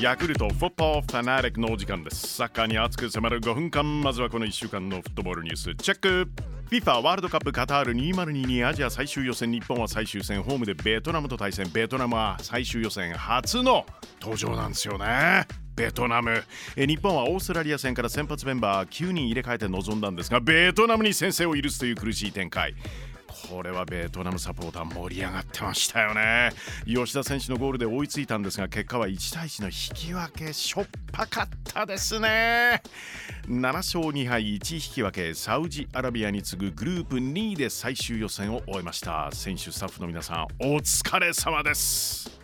ヤクルトフォットファナリックのお時間です。サッカーに熱く迫る5分間まずはこの1週間のフットボールニュース。チェック。FIFA ワールドカップカタール2022アジア最終予選日本は最終戦ホームでベトナムと対戦。ベトナムは最終予選初の登場なんですよね。ベトナム。え日本はオーストラリア戦から先発メンバー9人入れ替えて臨んだんですがベトナムに先制を許すという苦しい展開。これはベトナムサポーター盛り上がってましたよね。吉田選手のゴールで追いついたんですが結果は1対1の引き分けしょっぱかったですね。7勝2敗1引き分けサウジアラビアに次ぐグループ2位で最終予選を終えました。選手スタッフの皆さんお疲れ様です。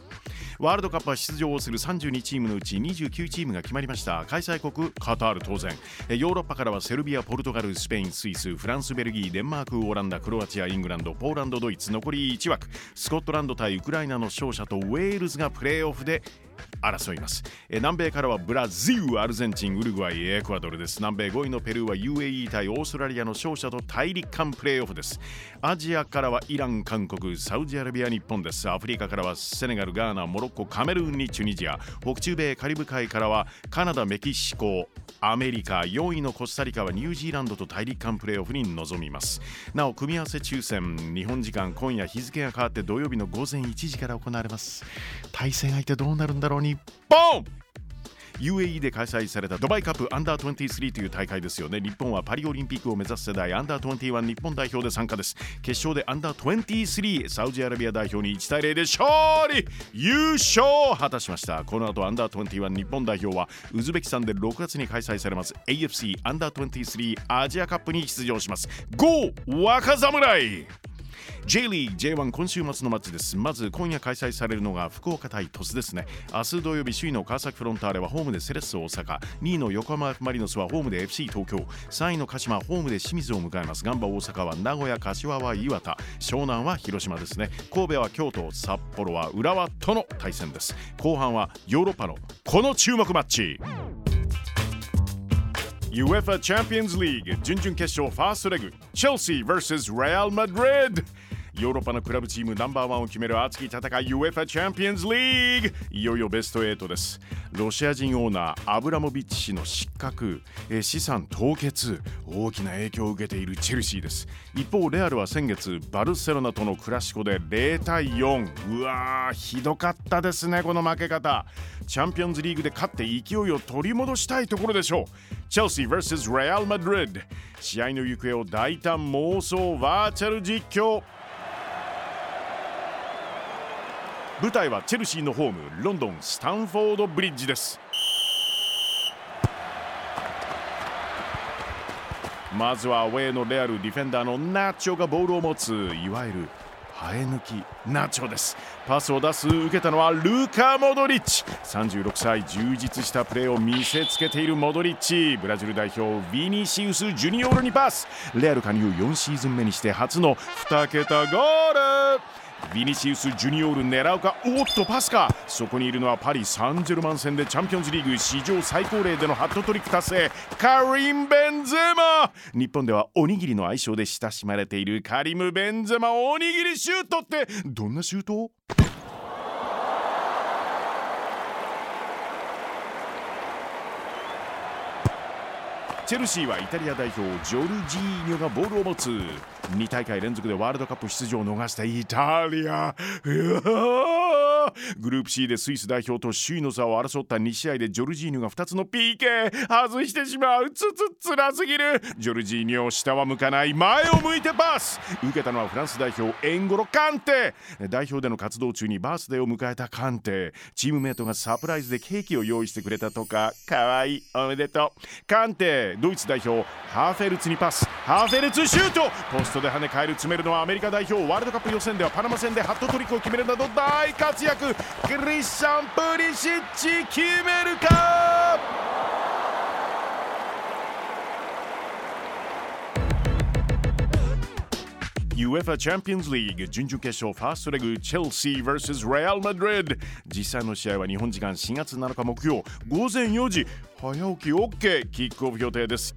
ワールドカップは出場する32チームのうち29チームが決まりました。開催国カタール当然。ヨーロッパからはセルビアポルトガルスペインスイスフランスベルギーデンマークオランダクロアチアイングランドポーランドドイツ残り1枠。スコットランド対ウクライナの勝者とウェールズがプレーオフで争います。南米からはブラジルアルゼンチンウルグアイエクアドルです。南米5位のペルーは UAE 対オーストラリアの勝者と大陸間プレーオフです。アジアからはイラン韓国サウジアラビア日本です。アフリカからはセネガルガーナモロッコカメルーンにチュニジア。北中米カリブ海からはカナダメキシコアメリカ。4位のコスタリカはニュージーランドと大陸間プレーオフに臨みます。なお組み合わせ抽選。日本時間今夜日付が変わって土曜日の午前1時から行われます。対戦相手どうなるんだろう？日本。UAE で開催されたドバイカップアンダー23という大会ですよね。日本はパリオリンピックを目指す世代アンダー21日本代表で参加です。決勝でアンダー23サウジアラビア代表に1対0で勝利。優勝を果たしました。この後アンダー21日本代表はウズベキスタンで6月に開催されます。AFC アンダー23アジアカップに出場します。GO 若侍。J リーグ J1 今週末のマッチです。まず今夜開催されるのが福岡対鳥栖ですね。明日土曜日首位の川崎フロンターレはホームでセレッソ大阪。2位の横浜マリノスはホームで FC 東京。3位の鹿島ホームで清水を迎えます。ガンバ大阪は名古屋柏は岩田。湘南は広島ですね。神戸は京都札幌は浦和との対戦です。後半はヨーロッパのこの注目マッチ。UEFA Champions League 準々決勝ファーストレグチェルシー vs レアル・マドリード ヨーロッパのクラブチームナンバーワンを決める熱き戦い UEFA チャンピオンズリーグいよいよベスト8です。ロシア人オーナーアブラモビッチ氏の失格。え資産凍結。大きな影響を受けているチェルシーです。一方レアルは先月バルセロナとのクラシコで0対4うわーひどかったですねこの負け方。チャンピオンズリーグで勝って勢いを取り戻したいところでしょう。チェルシー vs レアル・マドリード。試合の行方を大胆妄想バーチャル実況。舞台はチェルシーのホームロンドンスタンフォードブリッジです。まずはアウェーのレアルディフェンダーのナチョがボールを持ついわゆる生え抜きナチョです。パスを出す受けたのはルカ・モドリッチ。36歳充実したプレーを見せつけているモドリッチ。ブラジル代表ヴィニシウス・ジュニオールにパス。レアル加入4シーズン目にして初の2桁ゴール。ヴィニシウス・ジュニオール狙うか？おっとパスか。そこにいるのはパリ・サンジェルマン戦でチャンピオンズリーグ史上最高齢でのハットトリック達成。カリン・ベンゼマ。日本ではおにぎりの愛称で親しまれているカリム・ベンゼマ。おにぎりシュートってどんなシュート？チェルシーはイタリア代表ジョルジーニョがボールを持つ。2大会連続でワールドカップ出場を逃したイタリア。グループ C でスイス代表と首位の座を争った2試合でジョルジーニョが2つの PK 外してしまう。つつつらすぎる。ジョルジーニョ下は向かない前を向いてパス。受けたのはフランス代表エンゴロカンテ。代表での活動中にバースデーを迎えたカンテ。チームメイトがサプライズでケーキを用意してくれたとか。かわいい。おめでとう。カンテドイツ代表ハーフェルツにパス。ハーフェルツシュート。ポストで跳ね返る詰めるのはアメリカ代表ワールドカップ予選ではパナマ戦でハットトリックを決めるなど大活躍。クリスチャン・プリシッチ決めるか？UEFA チャンピオンズリーグ準々決勝ファーストレグチェルシー vs レアル・マドリード。実際の試合は日本時間4月7日木曜午前4時。早起き OK キックオフ予定です。